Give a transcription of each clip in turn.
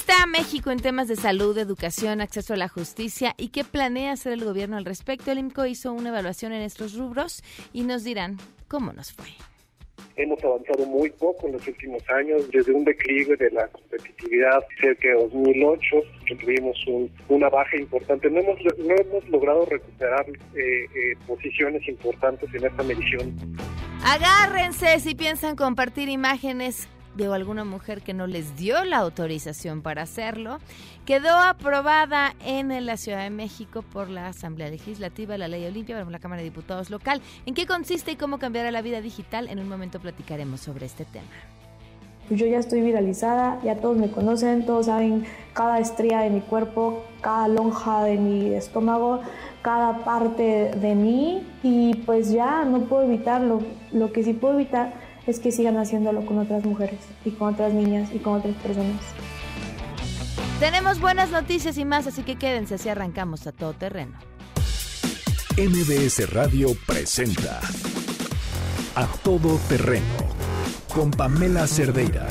está México en temas de salud, educación, acceso a la justicia y qué planea hacer el gobierno al respecto? El IMCO hizo una evaluación en estos rubros y nos dirán cómo nos fue. Hemos avanzado muy poco en los últimos años, desde un declive de la competitividad cerca de 2008, que tuvimos una baja importante. No hemos, no hemos logrado recuperar eh, eh, posiciones importantes en esta medición. Agárrense si piensan compartir imágenes de alguna mujer que no les dio la autorización para hacerlo, quedó aprobada en la Ciudad de México por la Asamblea Legislativa, la Ley Olimpia, la Cámara de Diputados local. ¿En qué consiste y cómo cambiará la vida digital? En un momento platicaremos sobre este tema. Pues yo ya estoy viralizada, ya todos me conocen, todos saben cada estría de mi cuerpo, cada lonja de mi estómago, cada parte de mí y pues ya no puedo evitarlo. Lo que sí puedo evitar es que sigan haciéndolo con otras mujeres y con otras niñas y con otras personas. Tenemos buenas noticias y más, así que quédense si arrancamos a todo terreno. MBS Radio presenta A Todo Terreno con Pamela Cerdeira.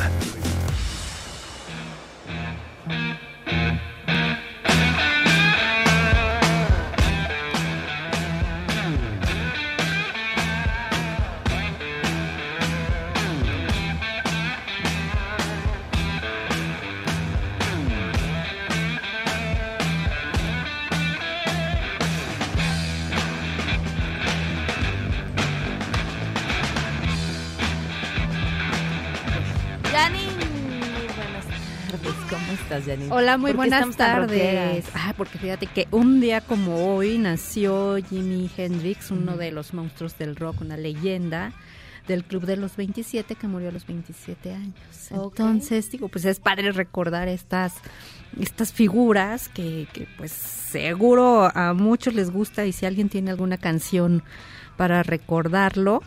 Hola, muy buenas tardes. Ah, porque fíjate que un día como hoy nació Jimi Hendrix, uno de los monstruos del rock, una leyenda del Club de los 27 que murió a los 27 años. Entonces, digo, pues es padre recordar estas estas figuras que, que pues seguro a muchos les gusta y si alguien tiene alguna canción para recordarlo,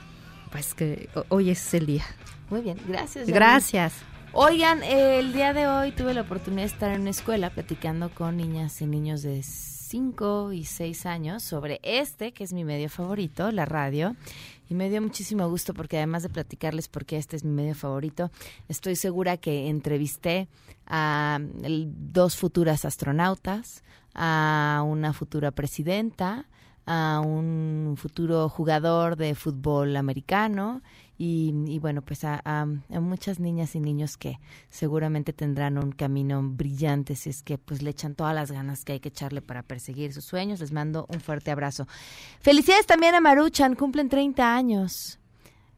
pues que hoy es el día. Muy bien, gracias. Gracias. Oigan, el día de hoy tuve la oportunidad de estar en una escuela platicando con niñas y niños de 5 y 6 años sobre este, que es mi medio favorito, la radio. Y me dio muchísimo gusto porque además de platicarles por qué este es mi medio favorito, estoy segura que entrevisté a dos futuras astronautas, a una futura presidenta, a un futuro jugador de fútbol americano y, bueno, pues a, muchas niñas y niños que seguramente tendrán un camino brillante si es que pues le echan todas las ganas que hay que echarle para perseguir sus sueños. Les mando un fuerte abrazo. Felicidades también a Maruchan, cumplen 30 años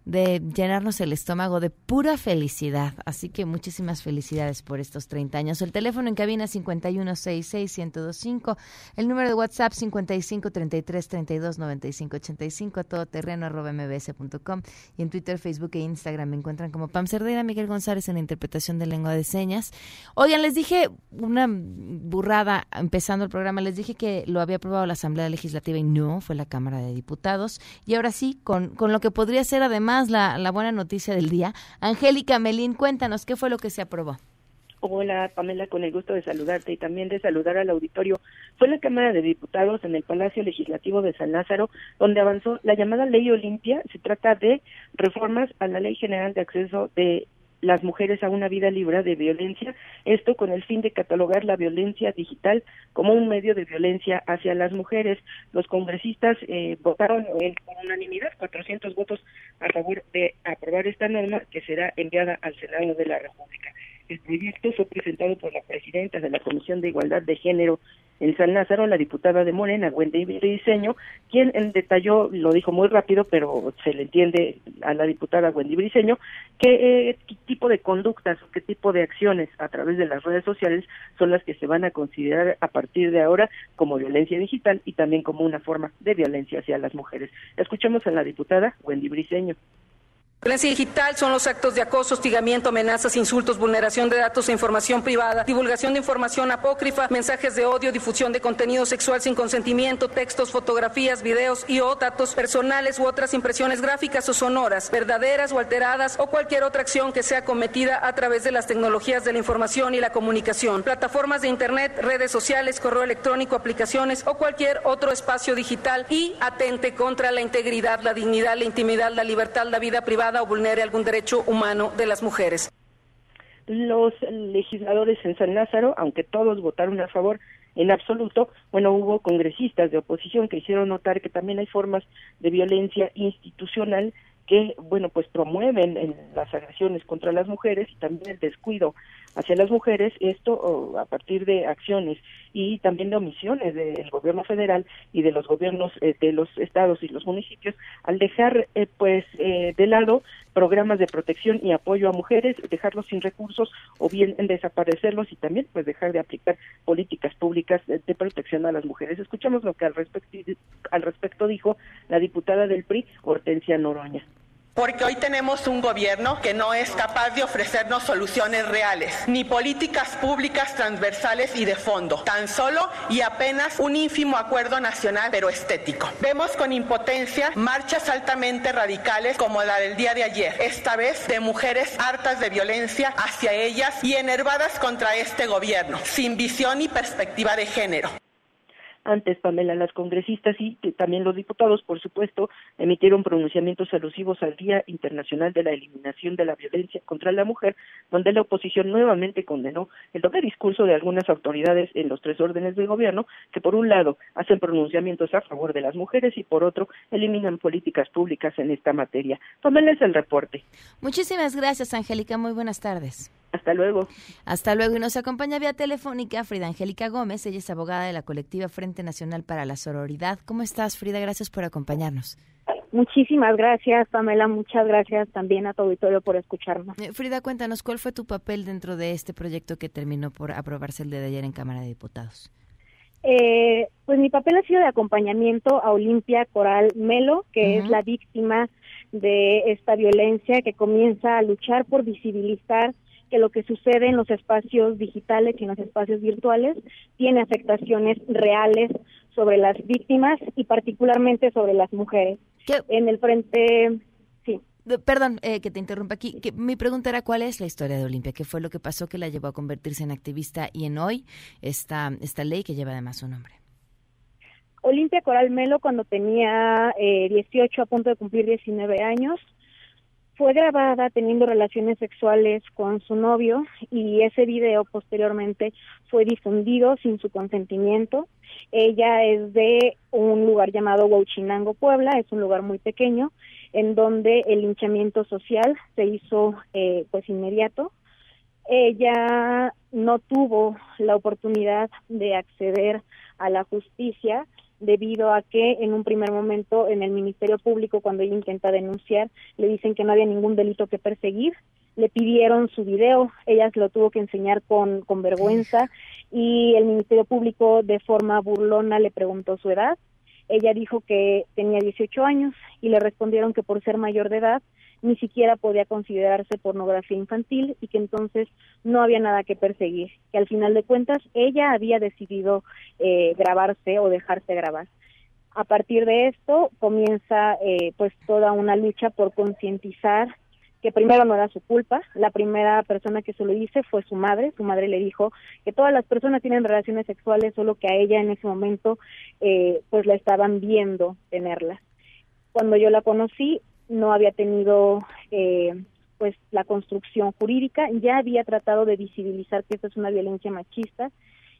de llenarnos el estómago de pura felicidad. Así que muchísimas felicidades por estos 30 años. El teléfono en cabina 5166125, el número de WhatsApp 5533329585, a todoterreno arroba mbs.com y en Twitter, Facebook e Instagram me encuentran como Pam Cerdera, Miguel González en la interpretación de lengua de señas. Oigan, les dije una burrada empezando el programa, les dije que lo había aprobado la Asamblea Legislativa y no, fue la Cámara de Diputados. Y ahora sí, con, con lo que podría ser además la, buena noticia del día. Angélica Melín, cuéntanos, ¿qué fue lo que se aprobó? Hola Pamela, con el gusto de saludarte y también de saludar al auditorio. Fue la Cámara de Diputados en el Palacio Legislativo de San Lázaro donde avanzó la llamada Ley Olimpia. Se trata de reformas a la Ley General de Acceso de las mujeres a una vida libre de violencia, esto con el fin de catalogar la violencia digital como un medio de violencia hacia las mujeres. Los congresistas eh, votaron en, por unanimidad, 400 votos a favor de aprobar esta norma que será enviada al Senado de la República. El proyecto fue presentado por la presidenta de la Comisión de Igualdad de Género en San Lázaro, la diputada de Morena, Wendy Briceño, quien detalló, lo dijo muy rápido, pero se le entiende a la diputada Wendy Briceño, que, eh, qué tipo de conductas qué tipo de acciones a través de las redes sociales son las que se van a considerar a partir de ahora como violencia digital y también como una forma de violencia hacia las mujeres. Escuchemos a la diputada Wendy Briceño Violencia digital son los actos de acoso, hostigamiento, amenazas, insultos, vulneración de datos e información privada, divulgación de información apócrifa, mensajes de odio, difusión de contenido sexual sin consentimiento, textos, fotografías, videos y o datos personales u otras impresiones gráficas o sonoras, verdaderas o alteradas o cualquier otra acción que sea cometida a través de las tecnologías de la información y la comunicación, plataformas de internet, redes sociales, correo electrónico, aplicaciones o cualquier otro espacio digital y atente contra la integridad, la dignidad, la intimidad, la libertad, la vida privada o vulnere algún derecho humano de las mujeres. Los legisladores en San Lázaro, aunque todos votaron a favor en absoluto, bueno, hubo congresistas de oposición que hicieron notar que también hay formas de violencia institucional que, bueno, pues promueven las agresiones contra las mujeres y también el descuido hacia las mujeres, esto a partir de acciones y también de omisiones del gobierno federal y de los gobiernos eh, de los estados y los municipios al dejar eh, pues eh, de lado programas de protección y apoyo a mujeres, dejarlos sin recursos o bien desaparecerlos y también pues dejar de aplicar políticas públicas de, protección a las mujeres. Escuchamos lo que al respecto al respecto dijo la diputada del PRI Hortensia Noroña porque hoy tenemos un gobierno que no es capaz de ofrecernos soluciones reales, ni políticas públicas transversales y de fondo, tan solo y apenas un ínfimo acuerdo nacional pero estético. Vemos con impotencia marchas altamente radicales como la del día de ayer, esta vez de mujeres hartas de violencia hacia ellas y enervadas contra este gobierno, sin visión y perspectiva de género. Antes, Pamela, las congresistas y también los diputados, por supuesto, emitieron pronunciamientos alusivos al Día Internacional de la Eliminación de la Violencia contra la Mujer, donde la oposición nuevamente condenó el doble discurso de algunas autoridades en los tres órdenes de gobierno, que por un lado hacen pronunciamientos a favor de las mujeres y por otro eliminan políticas públicas en esta materia. Pamela es el reporte. Muchísimas gracias, Angélica. Muy buenas tardes. Hasta luego. Hasta luego. Y nos acompaña vía telefónica Frida Angélica Gómez. Ella es abogada de la colectiva Frente Nacional para la Sororidad. ¿Cómo estás, Frida? Gracias por acompañarnos. Muchísimas gracias, Pamela. Muchas gracias también a tu auditorio por escucharnos. Eh, Frida, cuéntanos, ¿cuál fue tu papel dentro de este proyecto que terminó por aprobarse el día de ayer en Cámara de Diputados? Eh, pues mi papel ha sido de acompañamiento a Olimpia Coral Melo, que es la víctima de esta violencia que comienza a luchar por visibilizar que lo que sucede en los espacios digitales y en los espacios virtuales tiene afectaciones reales sobre las víctimas y particularmente sobre las mujeres. En el frente, sí. Perdón eh, que te interrumpa aquí. Que mi pregunta era cuál es la historia de Olimpia, qué fue lo que pasó que la llevó a convertirse en activista y en hoy esta, esta ley que lleva además su nombre. Olimpia Coral Melo cuando tenía eh, 18 a punto de cumplir 19 años fue grabada teniendo relaciones sexuales con su novio y ese video posteriormente fue difundido sin su consentimiento. Ella es de un lugar llamado Huachinango, Puebla, es un lugar muy pequeño en donde el linchamiento social se hizo eh, pues inmediato. Ella no tuvo la oportunidad de acceder a la justicia debido a que en un primer momento en el Ministerio Público, cuando ella intenta denunciar, le dicen que no había ningún delito que perseguir, le pidieron su video, ella lo tuvo que enseñar con, con vergüenza y el Ministerio Público de forma burlona le preguntó su edad. Ella dijo que tenía 18 años y le respondieron que por ser mayor de edad ni siquiera podía considerarse pornografía infantil y que entonces no había nada que perseguir, que al final de cuentas ella había decidido eh, grabarse o dejarse grabar. A partir de esto comienza eh, pues toda una lucha por concientizar que primero no era su culpa, la primera persona que se lo dice fue su madre, su madre le dijo que todas las personas tienen relaciones sexuales, solo que a ella en ese momento eh, pues la estaban viendo tenerlas. Cuando yo la conocí, no había tenido eh, pues la construcción jurídica, ya había tratado de visibilizar que esto es una violencia machista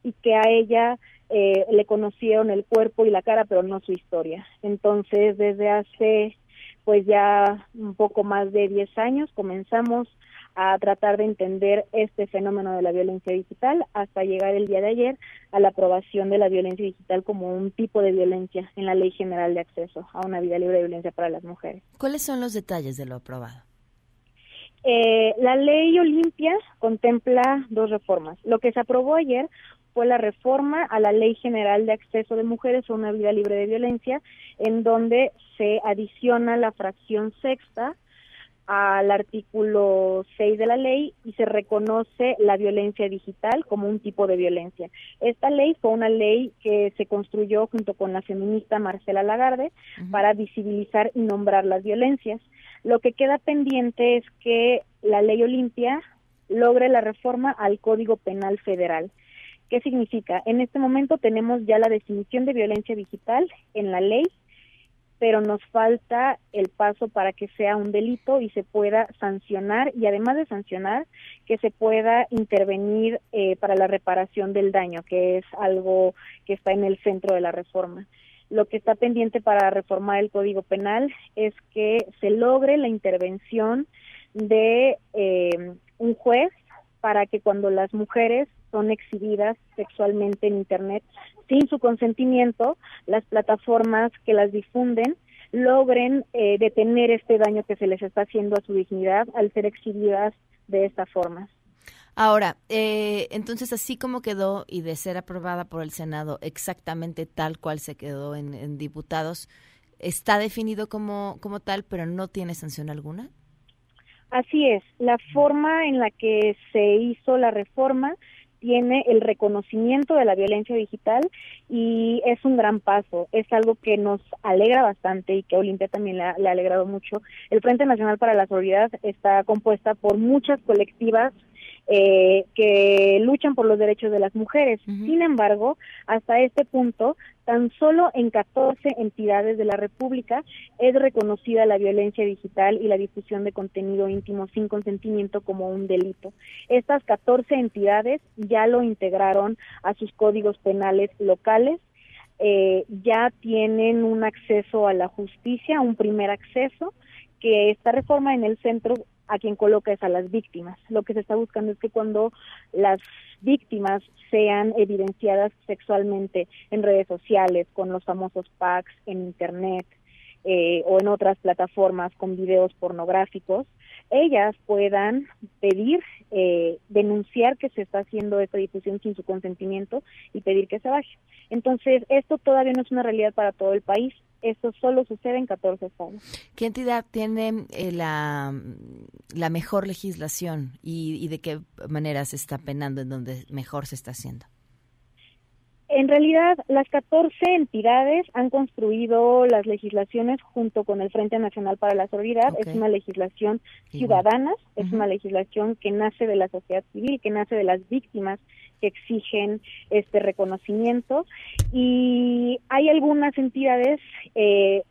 y que a ella eh, le conocieron el cuerpo y la cara, pero no su historia. Entonces, desde hace pues ya un poco más de 10 años comenzamos a tratar de entender este fenómeno de la violencia digital hasta llegar el día de ayer a la aprobación de la violencia digital como un tipo de violencia en la Ley General de Acceso a una vida libre de violencia para las mujeres. ¿Cuáles son los detalles de lo aprobado? Eh, la ley Olimpia contempla dos reformas. Lo que se aprobó ayer fue la reforma a la Ley General de Acceso de Mujeres a una vida libre de violencia, en donde se adiciona la fracción sexta al artículo 6 de la ley y se reconoce la violencia digital como un tipo de violencia. Esta ley fue una ley que se construyó junto con la feminista Marcela Lagarde para visibilizar y nombrar las violencias. Lo que queda pendiente es que la ley Olimpia logre la reforma al Código Penal Federal. ¿Qué significa? En este momento tenemos ya la definición de violencia digital en la ley pero nos falta el paso para que sea un delito y se pueda sancionar y además de sancionar, que se pueda intervenir eh, para la reparación del daño, que es algo que está en el centro de la reforma. Lo que está pendiente para reformar el Código Penal es que se logre la intervención de eh, un juez para que cuando las mujeres son exhibidas sexualmente en Internet sin su consentimiento, las plataformas que las difunden logren eh, detener este daño que se les está haciendo a su dignidad al ser exhibidas de esta forma. Ahora, eh, entonces así como quedó y de ser aprobada por el Senado exactamente tal cual se quedó en, en diputados, ¿está definido como, como tal, pero no tiene sanción alguna? Así es, la forma en la que se hizo la reforma tiene el reconocimiento de la violencia digital y es un gran paso, es algo que nos alegra bastante y que a Olimpia también le ha, alegrado mucho. El Frente Nacional para la Seguridad está compuesta por muchas colectivas eh, que luchan por los derechos de las mujeres. Sin embargo, hasta este punto, tan solo en 14 entidades de la República es reconocida la violencia digital y la difusión de contenido íntimo sin consentimiento como un delito. Estas 14 entidades ya lo integraron a sus códigos penales locales eh, ya tienen un acceso a la justicia, un primer acceso, que esta reforma en el centro a quien coloca es a las víctimas. Lo que se está buscando es que cuando las víctimas sean evidenciadas sexualmente en redes sociales, con los famosos packs en Internet eh, o en otras plataformas con videos pornográficos, ellas puedan pedir, eh, denunciar que se está haciendo esta difusión sin su consentimiento y pedir que se baje. Entonces, esto todavía no es una realidad para todo el país. Esto solo sucede en 14 estados. ¿Qué entidad tiene eh, la, mejor legislación y, y de qué manera se está penando en donde mejor se está haciendo? En realidad, las 14 entidades han construido las legislaciones junto con el Frente Nacional para la Solidaridad. Es una legislación ciudadana, es una legislación que nace de la sociedad civil, que nace de las víctimas que exigen este reconocimiento. Y hay algunas entidades eh,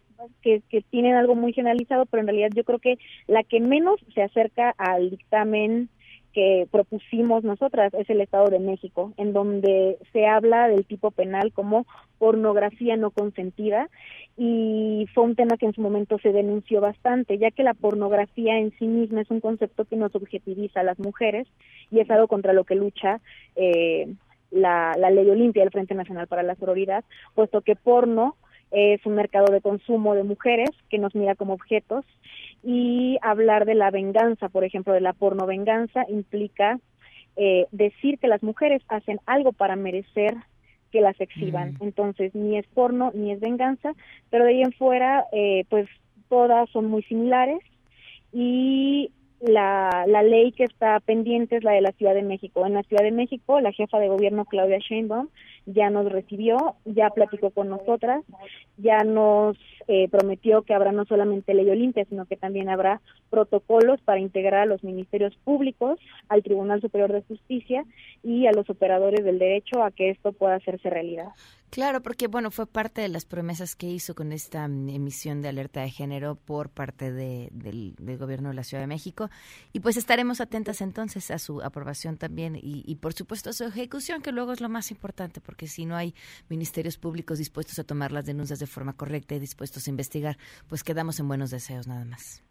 que, que, tienen algo muy generalizado, pero en realidad yo creo que la que menos se acerca al dictamen que propusimos nosotras es el Estado de México, en donde se habla del tipo penal como pornografía no consentida y fue un tema que en su momento se denunció bastante, ya que la pornografía en sí misma es un concepto que nos objetiviza a las mujeres y es algo contra lo que lucha eh, la, ley Olimpia del Frente Nacional para la Sororidad, puesto que porno es un mercado de consumo de mujeres que nos mira como objetos y hablar de la venganza, por ejemplo, de la porno venganza implica eh, decir que las mujeres hacen algo para merecer que las exhiban. Mm. Entonces, ni es porno ni es venganza, pero de ahí en fuera, eh, pues todas son muy similares y la, la ley que está pendiente es la de la Ciudad de México. En la Ciudad de México, la jefa de gobierno Claudia Sheinbaum ya nos recibió, ya platicó con nosotras, ya nos eh, prometió que habrá no solamente ley Olimpia, sino que también habrá protocolos para integrar a los ministerios públicos, al Tribunal Superior de Justicia y a los operadores del derecho a que esto pueda hacerse realidad. Claro, porque bueno, fue parte de las promesas que hizo con esta mm, emisión de alerta de género por parte de, del, gobierno de la Ciudad de México. Y pues estaremos atentas entonces a su aprobación también y, y, por supuesto a su ejecución, que luego es lo más importante, porque si no hay ministerios públicos dispuestos a tomar las denuncias de forma correcta y dispuestos a investigar, pues quedamos en buenos deseos nada más.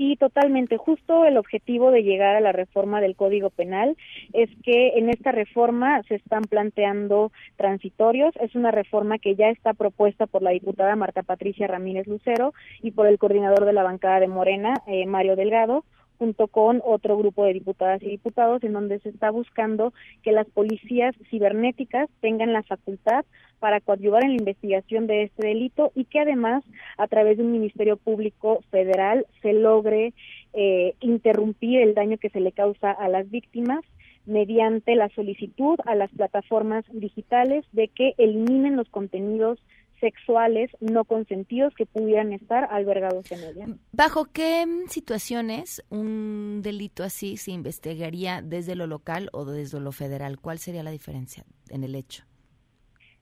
Sí, totalmente. Justo el objetivo de llegar a la reforma del Código Penal es que en esta reforma se están planteando transitorios. Es una reforma que ya está propuesta por la diputada Marta Patricia Ramírez Lucero y por el coordinador de la bancada de Morena, eh, Mario Delgado junto con otro grupo de diputadas y diputados, en donde se está buscando que las policías cibernéticas tengan la facultad para coadyuvar en la investigación de este delito y que además a través de un Ministerio Público Federal se logre eh, interrumpir el daño que se le causa a las víctimas mediante la solicitud a las plataformas digitales de que eliminen los contenidos sexuales no consentidos que pudieran estar albergados en ella. ¿Bajo qué situaciones un delito así se investigaría desde lo local o desde lo federal? ¿Cuál sería la diferencia en el hecho?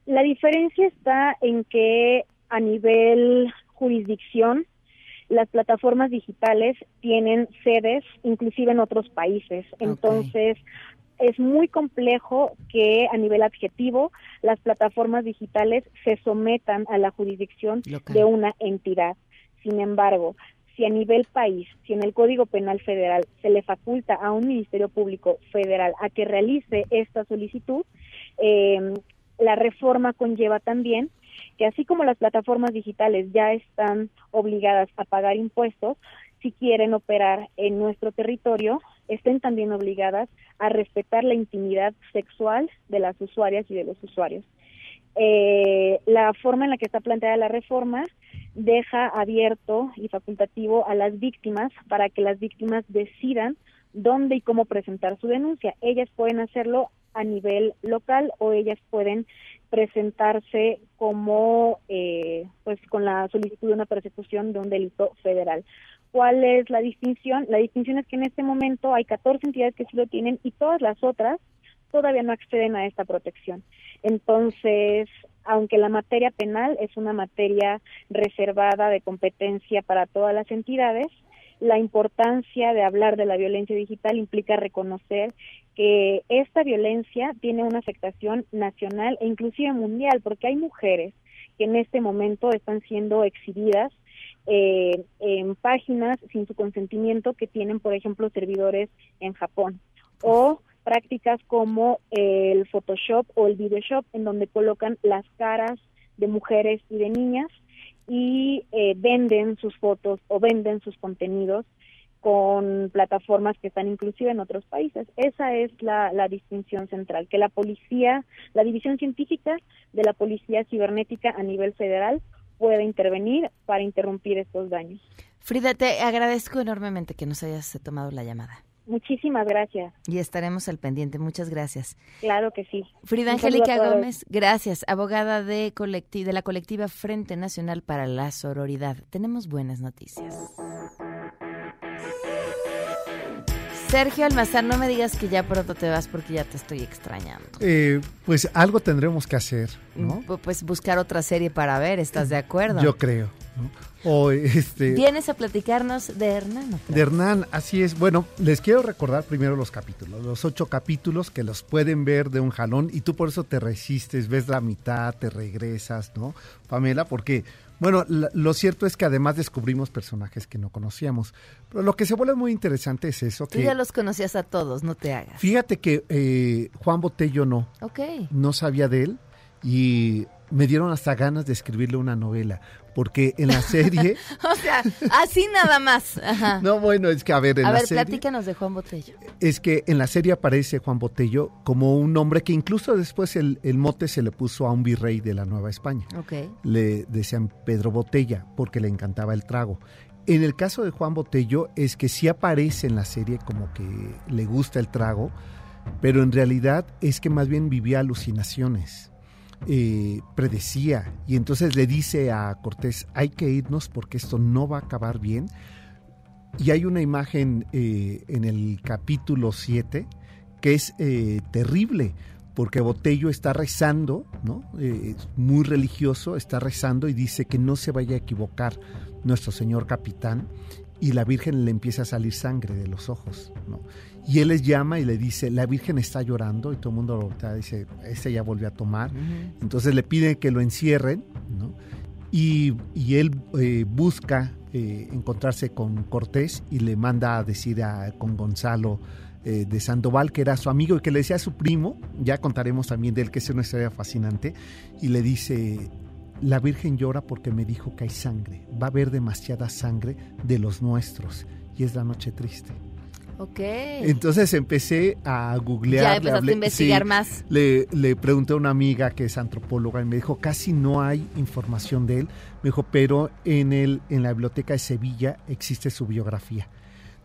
La diferencia está en que a nivel jurisdicción las plataformas digitales tienen sedes inclusive en otros países. Entonces, es muy complejo que a nivel adjetivo las plataformas digitales se sometan a la jurisdicción de una entidad. Sin embargo, si a nivel país, si en el Código Penal Federal se le faculta a un Ministerio Público Federal a que realice esta solicitud, eh, la reforma conlleva también que así como las plataformas digitales ya están obligadas a pagar impuestos, si quieren operar en nuestro territorio, estén también obligadas a respetar la intimidad sexual de las usuarias y de los usuarios. Eh, la forma en la que está planteada la reforma deja abierto y facultativo a las víctimas para que las víctimas decidan dónde y cómo presentar su denuncia. Ellas pueden hacerlo a nivel local o ellas pueden presentarse como eh, pues con la solicitud de una persecución de un delito federal. ¿Cuál es la distinción? La distinción es que en este momento hay 14 entidades que sí lo tienen y todas las otras todavía no acceden a esta protección. Entonces, aunque la materia penal es una materia reservada de competencia para todas las entidades, la importancia de hablar de la violencia digital implica reconocer que esta violencia tiene una afectación nacional e inclusive mundial, porque hay mujeres que en este momento están siendo exhibidas eh, en páginas sin su consentimiento que tienen, por ejemplo, servidores en Japón o prácticas como el Photoshop o el Videoshop en donde colocan las caras de mujeres y de niñas y eh, venden sus fotos o venden sus contenidos con plataformas que están inclusive en otros países. Esa es la, la, distinción central, que la policía, la división científica de la policía cibernética a nivel federal pueda intervenir para interrumpir estos daños. Frida, te agradezco enormemente que nos hayas tomado la llamada. Muchísimas gracias. Y estaremos al pendiente. Muchas gracias. Claro que sí. Frida Angélica Gómez, gracias. Abogada de, de la colectiva Frente Nacional para la Sororidad. Tenemos buenas noticias. Sergio Almazán, no me digas que ya pronto te vas porque ya te estoy extrañando. Eh, pues algo tendremos que hacer, ¿no? Pues buscar otra serie para ver, ¿estás de acuerdo? Yo creo. O este, Vienes a platicarnos de Hernán. De Hernán, así es. Bueno, les quiero recordar primero los capítulos, los ocho capítulos que los pueden ver de un jalón y tú por eso te resistes, ves la mitad, te regresas, ¿no, Pamela? Porque bueno, lo cierto es que además descubrimos personajes que no conocíamos. Pero lo que se vuelve muy interesante es eso. Tú ya los conocías a todos, no te hagas. Fíjate que eh, Juan Botello no. Ok. No sabía de él y me dieron hasta ganas de escribirle una novela, porque en la serie... o sea, así nada más. No, bueno, es que a ver, en a la ver, serie... platícanos de Juan Botello. Es que en la serie aparece Juan Botello como un hombre que incluso después el, el mote se le puso a un virrey de la Nueva España. Ok. Le decían Pedro Botella, porque le encantaba el trago. En el caso de Juan Botello es que sí aparece en la serie como que le gusta el trago, pero en realidad es que más bien vivía alucinaciones eh, predecía y entonces le dice a Cortés, hay que irnos porque esto no va a acabar bien. Y hay una imagen eh, en el capítulo 7 que es eh, terrible, porque Botello está rezando, ¿no? muy religioso, está rezando y dice que no se vaya a equivocar nuestro señor capitán y la Virgen le empieza a salir sangre de los ojos, ¿no? Y él les llama y le dice, la Virgen está llorando y todo el mundo lo voltea, dice, este ya volvió a tomar. Entonces le piden que lo encierren, ¿no? Y, él eh, busca eh, encontrarse con Cortés y le manda a decir a, con Gonzalo eh, de Sandoval, que era su amigo y que le decía a su primo, ya contaremos también de él, que es una historia fascinante, y le dice, la Virgen llora porque me dijo que hay sangre, va a haber demasiada sangre de los nuestros, y es la noche triste. Ok. Entonces empecé a googlear. Ya empezaste a investigar más. Le, le, pregunté a una amiga que es antropóloga y me dijo, casi no hay información de él. Me dijo, pero en, el, en la biblioteca de Sevilla existe su biografía.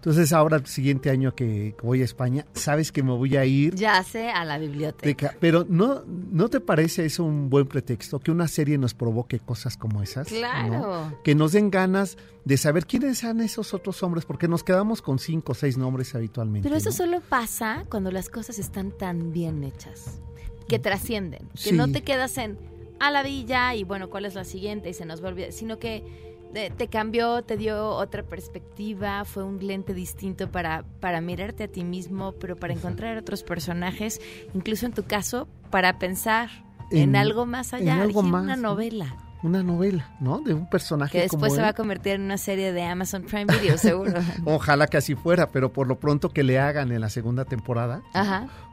Entonces ahora el siguiente año que voy a España, sabes que me voy a ir. Ya sé, a la biblioteca. pero no, ¿no te parece eso un buen pretexto? Que una serie nos provoque cosas como esas. Claro. Que nos den ganas de saber quiénes son esos otros hombres, porque nos quedamos con cinco o seis nombres habitualmente. Pero eso solo pasa cuando las cosas están tan bien hechas, que trascienden, que no te quedas en a la villa y bueno, ¿cuál es la siguiente? Y se nos vuelve, sino que te cambió, te dio otra perspectiva, fue un lente distinto para, para mirarte a ti mismo, pero para encontrar otros personajes, incluso en tu caso, para pensar en, algo más allá, en algo más, una novela. Una novela, ¿no? De un personaje. Que después se va a convertir en una serie de Amazon Prime Video, seguro. Ojalá que así fuera, pero por lo pronto que le hagan en la segunda temporada.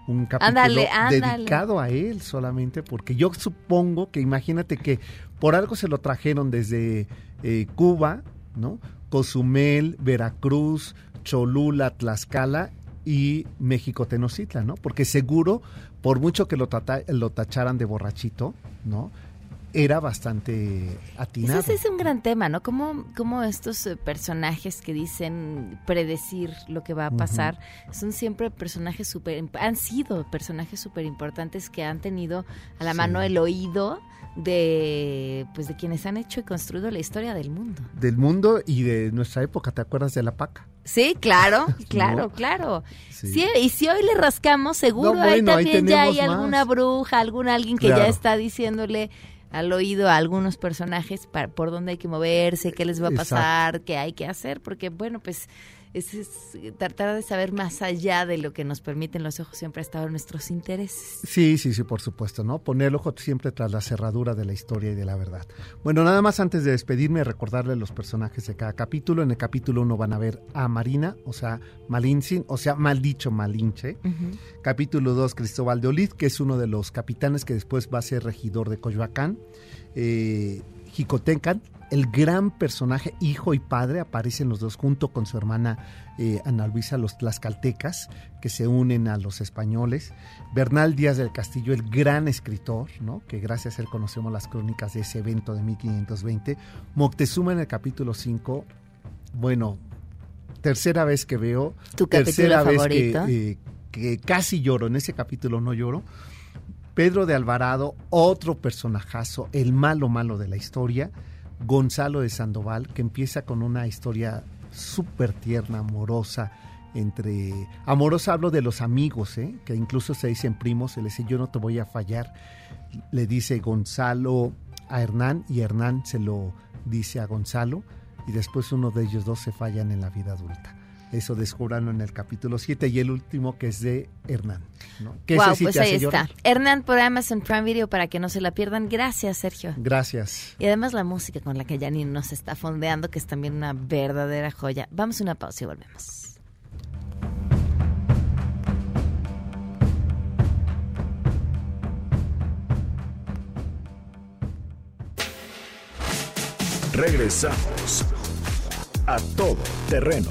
un capítulo dedicado a él solamente, porque yo supongo que imagínate que por algo se lo trajeron desde eh, Cuba, ¿no? Cozumel, Veracruz, Cholula, Tlaxcala y México Tenochtitlan, ¿no? Porque seguro, por mucho que lo, lo tacharan de borrachito, ¿no? era bastante atinado. Ese es un gran tema, ¿no? Como, como estos eh, personajes que dicen predecir lo que va a pasar, son siempre personajes súper, han sido personajes súper importantes que han tenido a la mano el oído de pues de quienes han hecho y construido la historia del mundo. Del mundo y de nuestra época, ¿te acuerdas de la paca? Sí, claro, claro, claro. Sí. y si hoy le rascamos, seguro ahí también ya hay alguna bruja, algún alguien que ya está diciéndole al oído a algunos personajes por dónde hay que moverse, qué les va a pasar, qué hay que hacer, porque bueno, pues es, tratar de saber más allá de lo que nos permiten los ojos siempre ha estado en nuestros intereses. Sí, sí, sí, por supuesto, ¿no? Poner el ojo siempre tras la cerradura de la historia y de la verdad. Bueno, nada más antes de despedirme, recordarle los personajes de cada capítulo. En el capítulo 1 van a ver a Marina, o sea, Malintzin, o sea, mal dicho Malinche. Capítulo 2, Cristóbal de Olid, que es uno de los capitanes que después va a ser regidor de Coyoacán. Eh, Jicotencan, el gran personaje, hijo y padre, aparecen los dos junto con su hermana eh, Ana Luisa, los tlaxcaltecas, que se unen a los españoles. Bernal Díaz del Castillo, el gran escritor, ¿no? que gracias a él conocemos las crónicas de ese evento de 1520. Moctezuma en el capítulo 5, bueno, tercera vez que veo, ¿Tu tercera vez que, eh, que casi lloro, en ese capítulo no lloro. Pedro de Alvarado, otro personajazo, el malo malo de la historia Gonzalo de Sandoval, que empieza con una historia súper tierna, amorosa, entre... Amorosa hablo de los amigos, ¿eh? que incluso se dicen primos, se le dice yo no te voy a fallar, le dice Gonzalo a Hernán y Hernán se lo dice a Gonzalo y después uno de ellos dos se fallan en la vida adulta. Eso descubranlo en el capítulo 7 y el último que es de Hernán. ¿no? pues ahí está. Hernán por Amazon Prime Video para que no se la pierdan. Gracias, Sergio. Gracias. Y además la música con la que Janine nos está fondeando, que es también una verdadera joya. Vamos a una pausa y volvemos. Regresamos a todo terreno.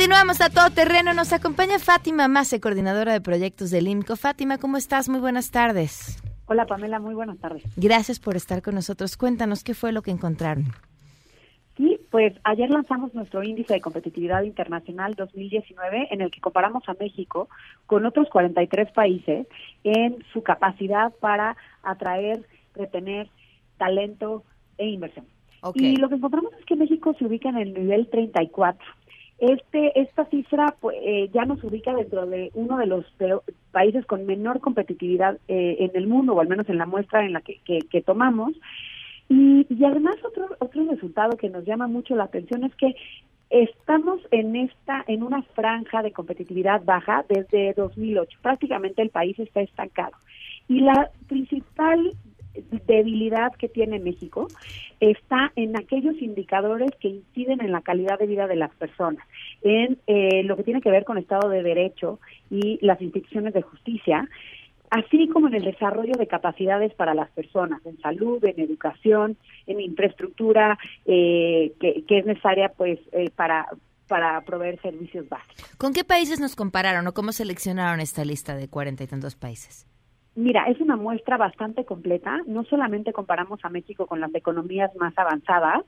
Continuamos a todo terreno. Nos acompaña Fátima Mase, coordinadora de proyectos del INCO. Fátima, ¿cómo estás? Muy buenas tardes. Hola Pamela, muy buenas tardes. Gracias por estar con nosotros. Cuéntanos qué fue lo que encontraron. Sí, pues ayer lanzamos nuestro índice de competitividad internacional 2019 en el que comparamos a México con otros 43 países en su capacidad para atraer, retener talento e inversión. Y lo que encontramos es que México se ubica en el nivel 34 este, esta cifra pues, eh, ya nos ubica dentro de uno de los países con menor competitividad eh, en el mundo, o al menos en la muestra en la que, que, tomamos. Y, y, además otro, otro resultado que nos llama mucho la atención es que estamos en esta en una franja de competitividad baja desde 2008. Prácticamente el país está estancado. Y la principal debilidad que tiene México está en aquellos indicadores que inciden en la calidad de vida de las personas, en eh, lo que tiene que ver con Estado de Derecho y las instituciones de justicia, así como en el desarrollo de capacidades para las personas, en salud, en educación, en infraestructura eh, que, es necesaria pues eh, para para proveer servicios básicos. ¿Con qué países nos compararon o cómo seleccionaron esta lista de cuarenta y tantos países? Mira, es una muestra bastante completa. No solamente comparamos a México con las economías más avanzadas,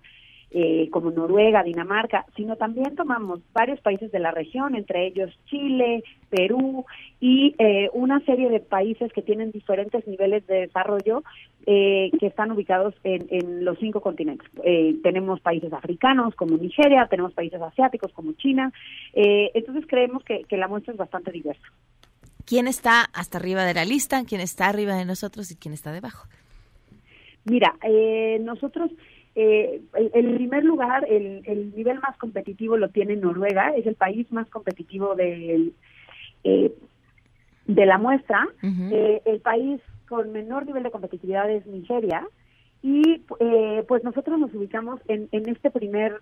eh, como Noruega, Dinamarca, sino también tomamos varios países de la región, entre ellos Chile, Perú y eh, una serie de países que tienen diferentes niveles de desarrollo eh, que están ubicados en, los cinco continentes. tenemos países africanos como Nigeria, tenemos países asiáticos como China, entonces creemos que, que la muestra es bastante diversa. ¿Quién está hasta arriba de la lista? ¿Quién está arriba de nosotros y quién está debajo? Mira, nosotros eh, el, primer lugar, el, nivel más competitivo lo tiene Noruega, es el país más competitivo del, eh, de la muestra. Eh, el país con menor nivel de competitividad es Nigeria. Y eh, pues nosotros nos ubicamos en, en este primer,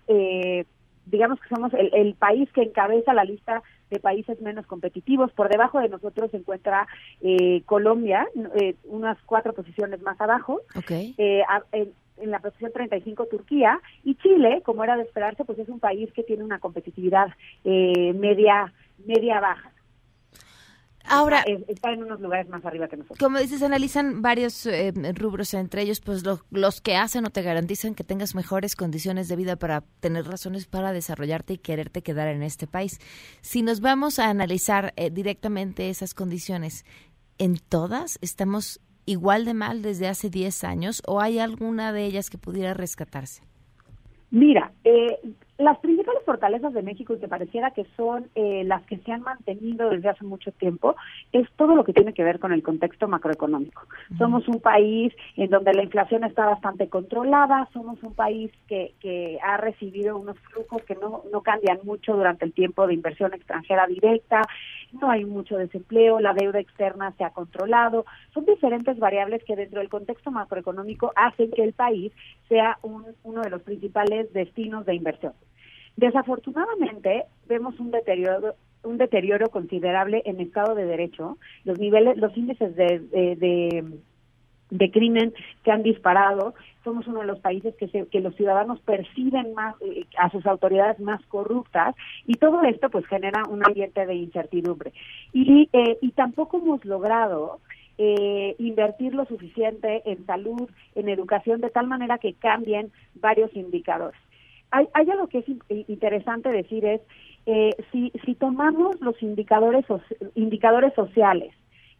digamos que somos el, el país que encabeza la lista de países menos competitivos. Por debajo de nosotros se encuentra eh, Colombia, eh, unas cuatro posiciones más abajo. Okay. Eh, en la posición 35 Turquía y Chile, como era de esperarse, pues es un país que tiene una competitividad eh, media media baja. Ahora, está, en unos lugares más arriba que nosotros. Como dices, analizan varios eh, rubros, entre ellos, pues los que hacen o te garantizan que tengas mejores condiciones de vida para tener razones para desarrollarte y quererte quedar en este país. Si nos vamos a analizar eh, directamente esas condiciones, ¿en todas estamos igual de mal desde hace 10 años o hay alguna de ellas que pudiera rescatarse? Mira, eh, las principales fortalezas de México y que pareciera que son eh, las que se han mantenido desde hace mucho tiempo es todo lo que tiene que ver con el contexto macroeconómico. Somos un país en donde la inflación está bastante controlada, somos un país que, que ha recibido unos flujos que no, no cambian mucho durante el tiempo de inversión extranjera directa, no hay mucho desempleo, la deuda externa se ha controlado. Son diferentes variables que dentro del contexto macroeconómico hacen que el país sea uno de los principales destinos de inversión. Desafortunadamente, vemos un deterioro un deterioro considerable en el Estado de Derecho, los niveles, los índices de, de, crimen que han disparado. Somos uno de los países que, se, que los ciudadanos perciben más eh, a sus autoridades más corruptas y todo esto pues genera un ambiente de incertidumbre. Y, eh, y tampoco hemos logrado eh, invertir lo suficiente en salud, en educación, de tal manera que cambien varios indicadores hay, algo que es interesante decir es, eh, si, si tomamos los indicadores, indicadores sociales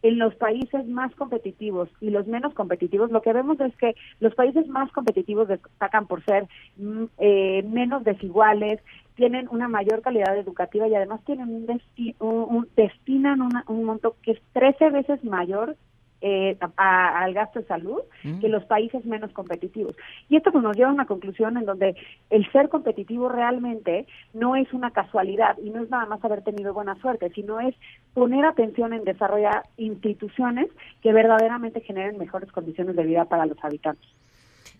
en los países más competitivos y los menos competitivos, lo que vemos es que los países más competitivos destacan por ser mm, eh, menos desiguales, tienen una mayor calidad educativa y además tienen un, destinan un monto que es 13 veces mayor eh, al gasto de salud mm. que los países menos competitivos. Y esto pues, nos lleva a una conclusión en donde el ser competitivo realmente no es una casualidad y no es nada más haber tenido buena suerte, sino es poner atención en desarrollar instituciones que verdaderamente generen mejores condiciones de vida para los habitantes.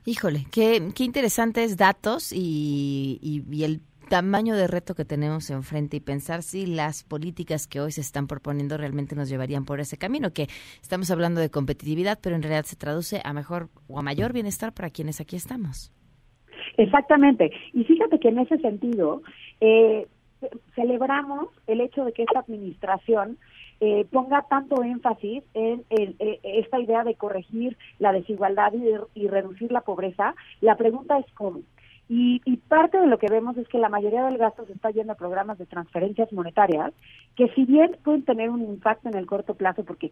Híjole, qué, qué interesantes datos y, y, y el tamaño de reto que tenemos enfrente y pensar si las políticas que hoy se están proponiendo realmente nos llevarían por ese camino, que estamos hablando de competitividad, pero en realidad se traduce a mejor o a mayor bienestar para quienes aquí estamos. Exactamente. Y fíjate que en ese sentido, eh, celebramos el hecho de que esta administración eh, ponga tanto énfasis en, esta idea de corregir la desigualdad y, y, reducir la pobreza. La pregunta es cómo. Y, parte de lo que vemos es que la mayoría del gasto se está yendo a programas de transferencias monetarias, que si bien pueden tener un impacto en el corto plazo porque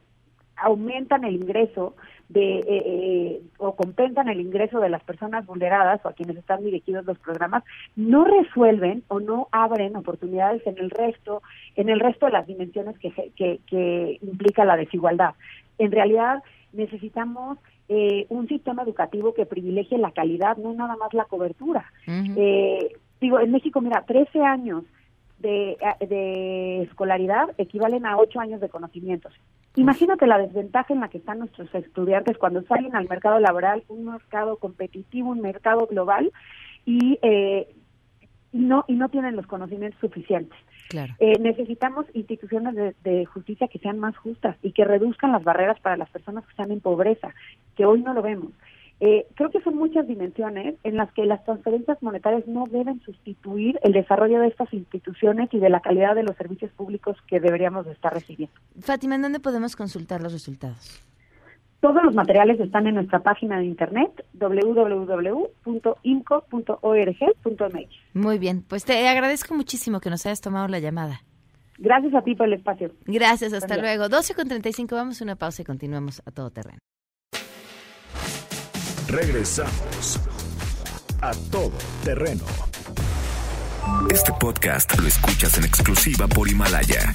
aumentan el ingreso de eh, eh, o compensan el ingreso de las personas vulneradas o a quienes están dirigidos los programas no resuelven o no abren oportunidades en el resto en el resto de las dimensiones que, que implica la desigualdad. En realidad necesitamos eh, un sistema educativo que privilegie la calidad, no nada más la cobertura. eh, digo, en México, mira, 13 años de, de escolaridad equivalen a 8 años de conocimientos. Imagínate la desventaja en la que están nuestros estudiantes cuando salen al mercado laboral, un mercado competitivo, un mercado global, y, eh, no, y no tienen los conocimientos suficientes. Claro. Eh, necesitamos instituciones de, de, justicia que sean más justas y que reduzcan las barreras para las personas que están en pobreza, que hoy no lo vemos. Eh, creo que son muchas dimensiones en las que las transferencias monetarias no deben sustituir el desarrollo de estas instituciones y de la calidad de los servicios públicos que deberíamos estar recibiendo. Fátima, ¿en dónde podemos consultar los resultados? Todos los materiales están en nuestra página de internet www.imco.org.mx. Muy bien, pues te agradezco muchísimo que nos hayas tomado la llamada. Gracias a ti por el espacio. Gracias, hasta luego. 12 con 35, vamos a una pausa y continuamos a todo terreno. Regresamos a todo terreno. Este podcast lo escuchas en exclusiva por Himalaya.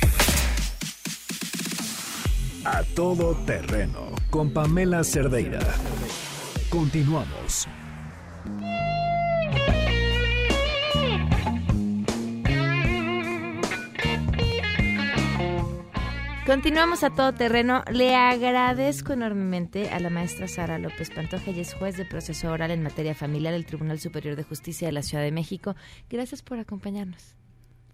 A todo terreno con Pamela Cerdeira. Continuamos. Continuamos a todo terreno. Le agradezco enormemente a la maestra Sara López Pantoja, y es juez de proceso oral en materia familiar del Tribunal Superior de Justicia de la Ciudad de México. Gracias por acompañarnos.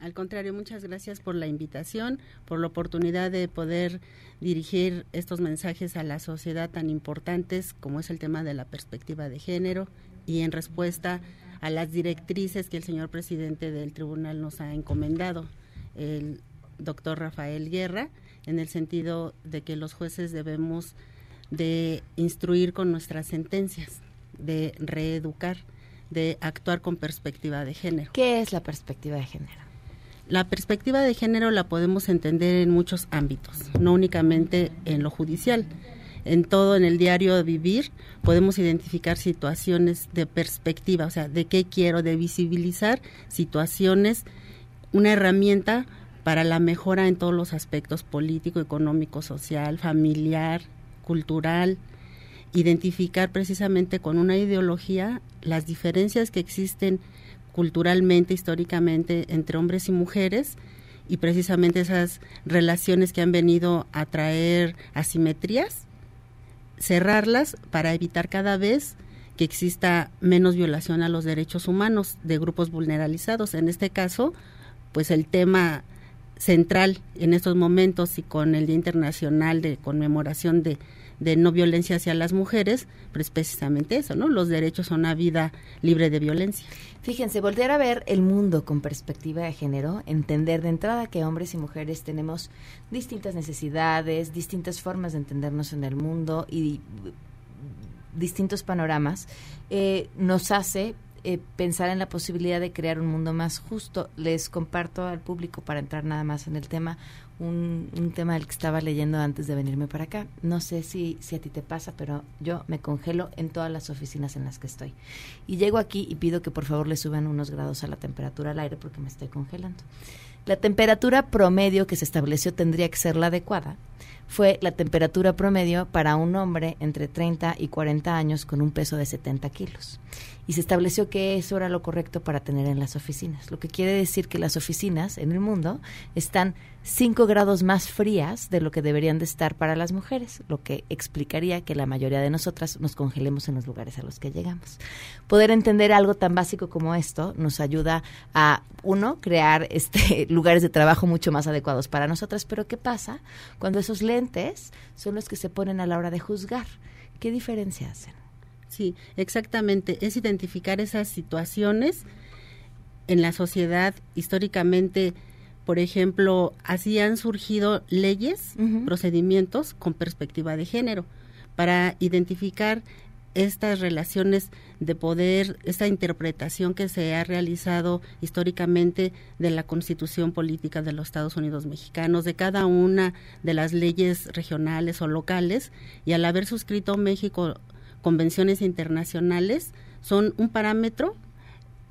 Al contrario, muchas gracias por la invitación, por la oportunidad de poder dirigir estos mensajes a la sociedad tan importantes como es el tema de la perspectiva de género y en respuesta a las directrices que el señor presidente del tribunal nos ha encomendado, el doctor Rafael Guerra en el sentido de que los jueces debemos de instruir con nuestras sentencias, de reeducar, de actuar con perspectiva de género. ¿Qué es la perspectiva de género? La perspectiva de género la podemos entender en muchos ámbitos, no únicamente en lo judicial. En todo, en el diario de vivir, podemos identificar situaciones de perspectiva, o sea, de qué quiero, de visibilizar situaciones, una herramienta para la mejora en todos los aspectos político, económico, social, familiar, cultural, identificar precisamente con una ideología las diferencias que existen culturalmente, históricamente entre hombres y mujeres y precisamente esas relaciones que han venido a traer asimetrías, cerrarlas para evitar cada vez que exista menos violación a los derechos humanos de grupos vulnerabilizados. En este caso, pues el tema central en estos momentos y con el Día Internacional de Conmemoración de, No Violencia hacia las Mujeres, pues precisamente eso, ¿no? Los derechos a una vida libre de violencia. Fíjense, voltear a ver el mundo con perspectiva de género, entender de entrada que hombres y mujeres tenemos distintas necesidades, distintas formas de entendernos en el mundo y distintos panoramas, eh, nos hace eh, pensar en la posibilidad de crear un mundo más justo. Les comparto al público, para entrar nada más en el tema, un, tema del que estaba leyendo antes de venirme para acá. No sé si, si a ti te pasa, pero yo me congelo en todas las oficinas en las que estoy. Y llego aquí y pido que por favor le suban unos grados a la temperatura al aire porque me estoy congelando. La temperatura promedio que se estableció tendría que ser la adecuada. Fue la temperatura promedio para un hombre entre 30 y 40 años con un peso de 70 kilos y se estableció que eso era lo correcto para tener en las oficinas. Lo que quiere decir que las oficinas en el mundo están 5 grados más frías de lo que deberían de estar para las mujeres, lo que explicaría que la mayoría de nosotras nos congelemos en los lugares a los que llegamos. Poder entender algo tan básico como esto nos ayuda a, uno, crear este, lugares de trabajo mucho más adecuados para nosotras, pero ¿qué pasa cuando esos lentes son los que se ponen a la hora de juzgar? ¿Qué diferencia hacen? Sí, exactamente. Es identificar esas situaciones en la sociedad históricamente. Por ejemplo, así han surgido leyes, procedimientos con perspectiva de género para identificar estas relaciones de poder, esta interpretación que se ha realizado históricamente de la constitución política de los Estados Unidos mexicanos, de cada una de las leyes regionales o locales, y al haber suscrito México convenciones internacionales son un parámetro,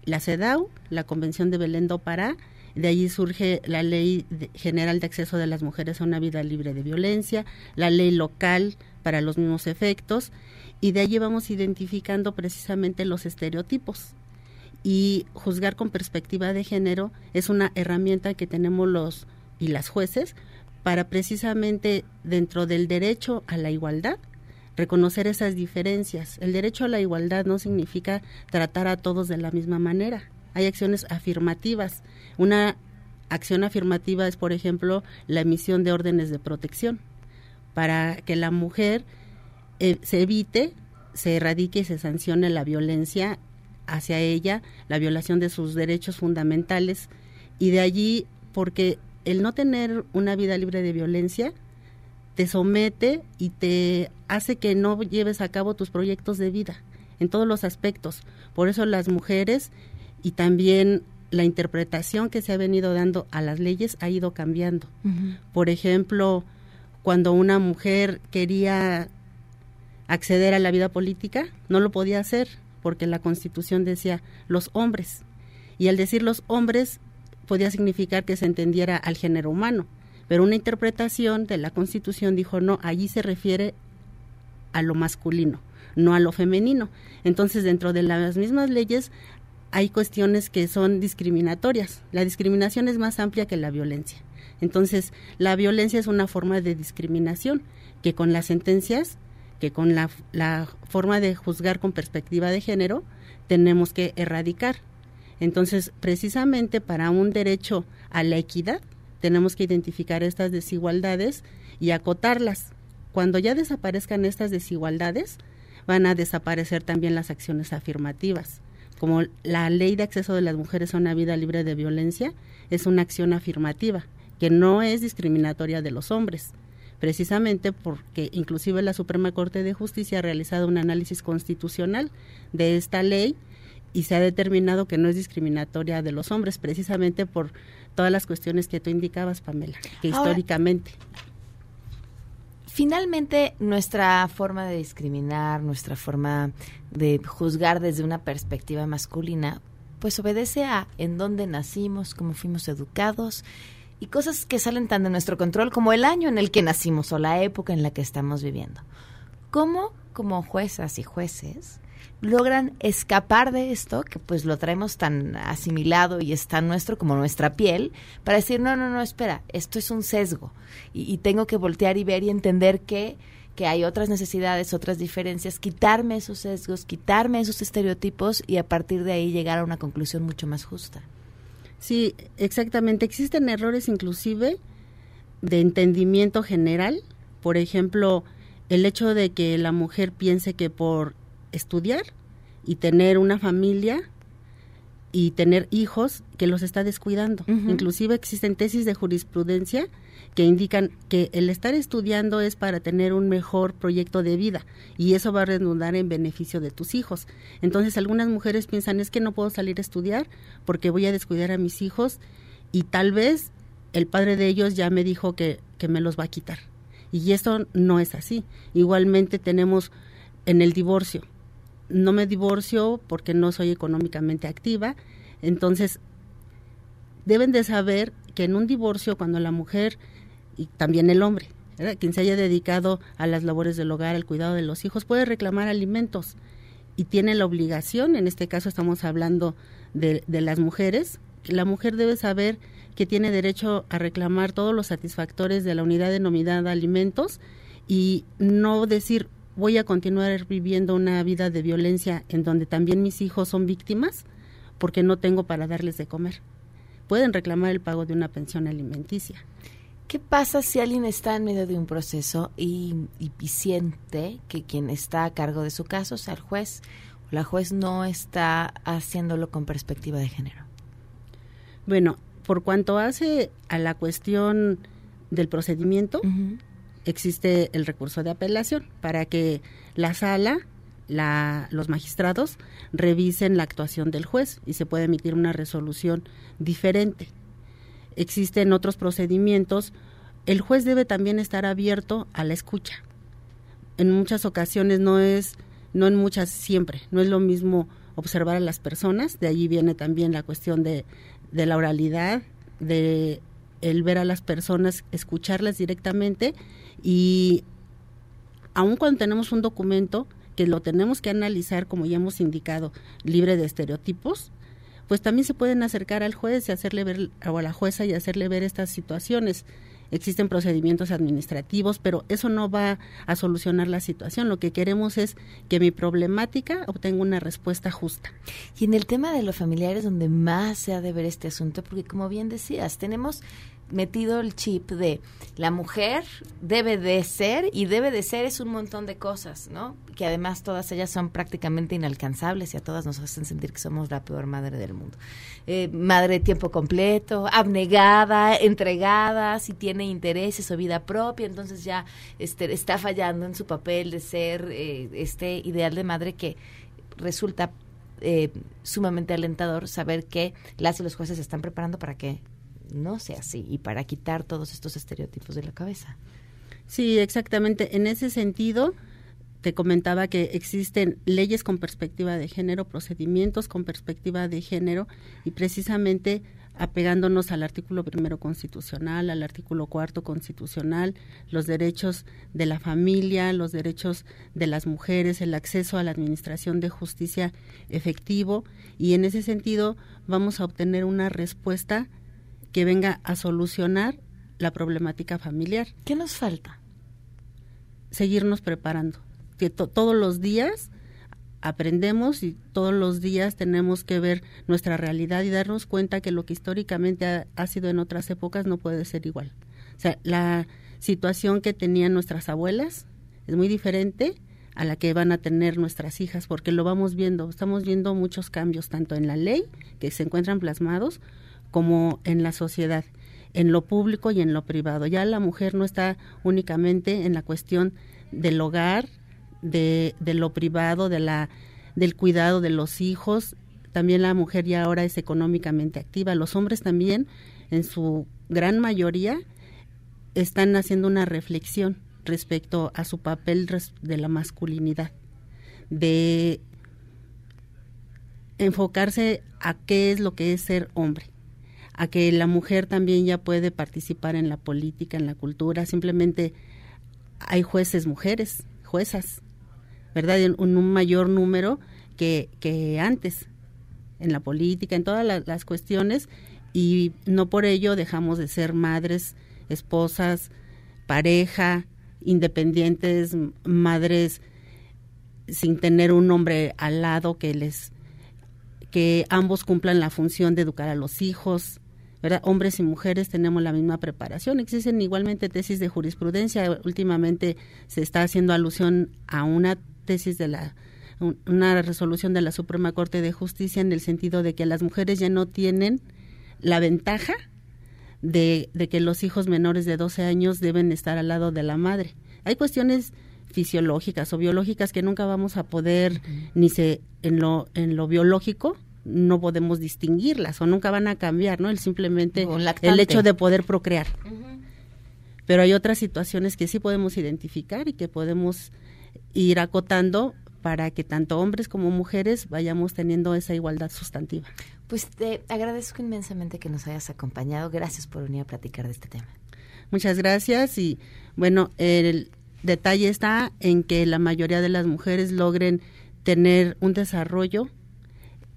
la CEDAW, la Convención de Belén do Pará, de allí surge la Ley General de Acceso de las Mujeres a una Vida Libre de Violencia, la ley local para los mismos efectos, y de allí vamos identificando precisamente los estereotipos. Y juzgar con perspectiva de género es una herramienta que tenemos los y las jueces para precisamente dentro del derecho a la igualdad reconocer esas diferencias. El derecho a la igualdad no significa tratar a todos de la misma manera. Hay acciones afirmativas. Una acción afirmativa es, por ejemplo, la emisión de órdenes de protección para que la mujer eh, se evite, se erradique y se sancione la violencia hacia ella, la violación de sus derechos fundamentales y de allí porque el no tener una vida libre de violencia te somete y te hace que no lleves a cabo tus proyectos de vida en todos los aspectos. Por eso las mujeres y también la interpretación que se ha venido dando a las leyes ha ido cambiando. Por ejemplo, cuando una mujer quería acceder a la vida política, no lo podía hacer porque la Constitución decía los hombres. Y al decir los hombres podía significar que se entendiera al género humano pero una interpretación de la Constitución dijo, no, allí se refiere a lo masculino, no a lo femenino. Entonces, dentro de las mismas leyes hay cuestiones que son discriminatorias. La discriminación es más amplia que la violencia. Entonces, la violencia es una forma de discriminación que con las sentencias, que con la, forma de juzgar con perspectiva de género, tenemos que erradicar. Entonces, precisamente para un derecho a la equidad, tenemos que identificar estas desigualdades y acotarlas. Cuando ya desaparezcan estas desigualdades, van a desaparecer también las acciones afirmativas. Como la ley de acceso de las mujeres a una vida libre de violencia es una acción afirmativa, que no es discriminatoria de los hombres, precisamente porque inclusive la Suprema Corte de Justicia ha realizado un análisis constitucional de esta ley y se ha determinado que no es discriminatoria de los hombres, precisamente por todas las cuestiones que tú indicabas, Pamela, que históricamente. Finalmente, nuestra forma de discriminar, nuestra forma de juzgar desde una perspectiva masculina, pues obedece a en dónde nacimos, cómo fuimos educados y cosas que salen tan de nuestro control como el año en el que nacimos o la época en la que estamos viviendo. ¿Cómo, como juezas y jueces, logran escapar de esto, que pues lo traemos tan asimilado y es tan nuestro como nuestra piel, para decir, no, no, no, espera, esto es un sesgo y, tengo que voltear y ver y entender que, que hay otras necesidades, otras diferencias, quitarme esos sesgos, quitarme esos estereotipos y a partir de ahí llegar a una conclusión mucho más justa. Sí, exactamente. Existen errores inclusive de entendimiento general. Por ejemplo, el hecho de que la mujer piense que por estudiar y tener una familia y tener hijos que los está descuidando. Inclusive existen tesis de jurisprudencia que indican que el estar estudiando es para tener un mejor proyecto de vida y eso va a redundar en beneficio de tus hijos. Entonces algunas mujeres piensan es que no puedo salir a estudiar porque voy a descuidar a mis hijos y tal vez el padre de ellos ya me dijo que, que me los va a quitar. Y esto no es así. Igualmente tenemos en el divorcio no me divorcio porque no soy económicamente activa. Entonces, deben de saber que en un divorcio, cuando la mujer y también el hombre, quien se haya dedicado a las labores del hogar, al cuidado de los hijos, puede reclamar alimentos y tiene la obligación, en este caso estamos hablando de, las mujeres, la mujer debe saber que tiene derecho a reclamar todos los satisfactores de la unidad denominada alimentos y no decir voy a continuar viviendo una vida de violencia en donde también mis hijos son víctimas porque no tengo para darles de comer. Pueden reclamar el pago de una pensión alimenticia. ¿Qué pasa si alguien está en medio de un proceso y, siente que quien está a cargo de su caso, sea el juez, o la juez no está haciéndolo con perspectiva de género? Bueno, por cuanto hace a la cuestión del procedimiento, existe el recurso de apelación para que la sala, la, los magistrados revisen la actuación del juez y se puede emitir una resolución diferente. Existen otros procedimientos. El juez debe también estar abierto a la escucha. En muchas ocasiones no es, no en muchas siempre, no es lo mismo observar a las personas, de allí viene también la cuestión de, de la oralidad, de el ver a las personas, escucharlas directamente y aun cuando tenemos un documento que lo tenemos que analizar, como ya hemos indicado, libre de estereotipos, pues también se pueden acercar al juez y hacerle ver, o a la jueza y hacerle ver estas situaciones. existen procedimientos administrativos, pero eso no va a solucionar la situación. Lo que queremos es que mi problemática obtenga una respuesta justa. Y en el tema de los familiares, donde más se ha de ver este asunto, porque como bien decías, tenemos metido el chip de la mujer debe de ser y debe de ser es un montón de cosas, ¿no? Que además todas ellas son prácticamente inalcanzables y a todas nos hacen sentir que somos la peor madre del mundo. Eh, madre de tiempo completo, abnegada, entregada, si tiene intereses o vida propia, entonces ya este, está fallando en su papel de ser eh, este ideal de madre que resulta eh, sumamente alentador saber que las y los jueces se están preparando para que no sea así y para quitar todos estos estereotipos de la cabeza. Sí, exactamente. En ese sentido, te comentaba que existen leyes con perspectiva de género, procedimientos con perspectiva de género y precisamente apegándonos al artículo primero constitucional, al artículo cuarto constitucional, los derechos de la familia, los derechos de las mujeres, el acceso a la administración de justicia efectivo y en ese sentido vamos a obtener una respuesta que venga a solucionar la problemática familiar. ¿Qué nos falta? Seguirnos preparando. Que todos los días aprendemos y todos los días tenemos que ver nuestra realidad y darnos cuenta que lo que históricamente ha, sido en otras épocas no puede ser igual. O sea, la situación que tenían nuestras abuelas es muy diferente a la que van a tener nuestras hijas, porque lo vamos viendo, estamos viendo muchos cambios, tanto en la ley, que se encuentran plasmados, como en la sociedad, en lo público y en lo privado. Ya la mujer no está únicamente en la cuestión del hogar, de, lo privado, de la, del cuidado de los hijos. También la mujer ya ahora es económicamente activa. Los hombres también, en su gran mayoría, están haciendo una reflexión respecto a su papel de la masculinidad, de enfocarse a qué es lo que es ser hombre a que la mujer también ya puede participar en la política, en la cultura, simplemente hay jueces mujeres, juezas, ¿verdad? En un, mayor número que, que antes, en la política, en todas las cuestiones, y no por ello dejamos de ser madres, esposas, pareja, independientes, madres sin tener un hombre al lado que les que ambos cumplan la función de educar a los hijos, Hombres y mujeres tenemos la misma preparación. Existen igualmente tesis de jurisprudencia. Últimamente se está haciendo alusión a una tesis de la una resolución de la Suprema Corte de Justicia en el sentido de que las mujeres ya no tienen la ventaja de, de que los hijos menores de 12 años deben estar al lado de la madre. Hay cuestiones fisiológicas o biológicas que nunca vamos a poder ni se en lo en lo biológico no podemos distinguirlas o nunca van a cambiar, ¿no? El simplemente el hecho de poder procrear. Pero hay otras situaciones que sí podemos identificar y que podemos ir acotando para que tanto hombres como mujeres vayamos teniendo esa igualdad sustantiva. Pues te agradezco inmensamente que nos hayas acompañado. Gracias por venir a platicar de este tema. Muchas gracias y bueno, el detalle está en que la mayoría de las mujeres logren tener un desarrollo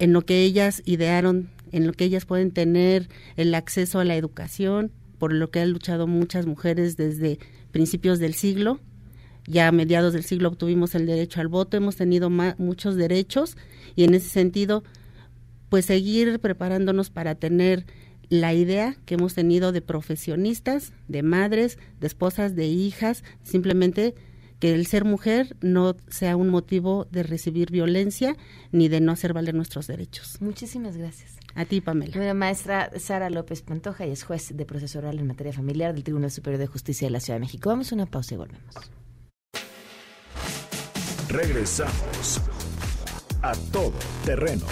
en lo que ellas idearon, en lo que ellas pueden tener el acceso a la educación, por lo que han luchado muchas mujeres desde principios del siglo. Ya a mediados del siglo obtuvimos el derecho al voto, hemos tenido muchos derechos y en ese sentido, pues seguir preparándonos para tener la idea que hemos tenido de profesionistas, de madres, de esposas, de hijas, simplemente que el ser mujer no sea un motivo de recibir violencia ni de no hacer valer nuestros derechos. Muchísimas gracias. A ti, Pamela. La maestra Sara López Pantoja y es juez de proceso oral en materia familiar del Tribunal Superior de Justicia de la Ciudad de México. Vamos a una pausa y volvemos. Regresamos a todo terreno.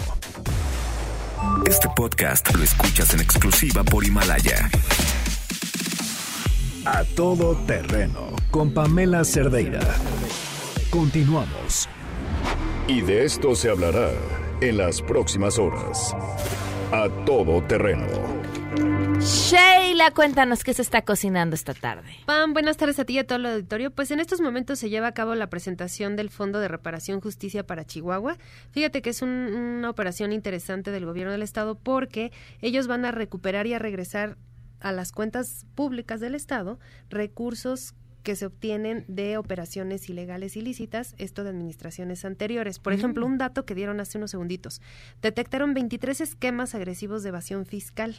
Este podcast lo escuchas en exclusiva por Himalaya. A todo terreno con Pamela Cerdeira. Continuamos. Y de esto se hablará en las próximas horas. A todo terreno. Sheila, cuéntanos qué se está cocinando esta tarde. Pam, buenas tardes a ti y a todo el auditorio. Pues en estos momentos se lleva a cabo la presentación del Fondo de Reparación Justicia para Chihuahua. Fíjate que es una operación interesante del gobierno del estado porque ellos van a recuperar y a regresar a las cuentas públicas del Estado recursos que se obtienen de operaciones ilegales ilícitas, esto de administraciones anteriores. Por ejemplo, un dato que dieron hace unos segunditos. Detectaron 23 esquemas agresivos de evasión fiscal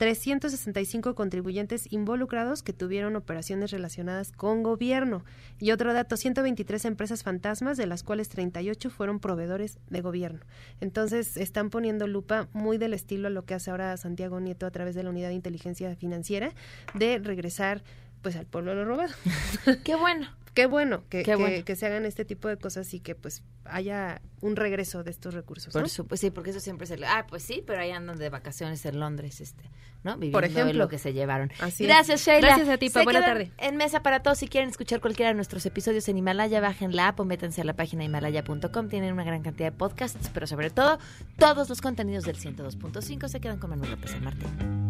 365 contribuyentes involucrados que tuvieron operaciones relacionadas con gobierno. Y otro dato, 123 empresas fantasmas, de las cuales 38 fueron proveedores de gobierno. Entonces, están poniendo lupa muy del estilo a lo que hace ahora Santiago Nieto a través de la Unidad de Inteligencia Financiera, de regresar pues al pueblo lo robado. Qué bueno qué bueno que, que, se hagan este tipo de cosas y que pues haya un regreso de estos recursos. Por supuesto, sí, porque eso siempre se... Ah, pues sí, pero ahí andan de vacaciones en Londres, este, ¿no? Viviendo Por ejemplo. lo que se llevaron. Así Gracias, Sheila. Gracias a ti, Buena tarde. En Mesa para Todos, si quieren escuchar cualquiera de nuestros episodios en Himalaya, bajen la app o métanse a la página himalaya.com. Tienen una gran cantidad de podcasts, pero sobre todo, todos los contenidos del 102.5 se quedan con Manuel López San Martín.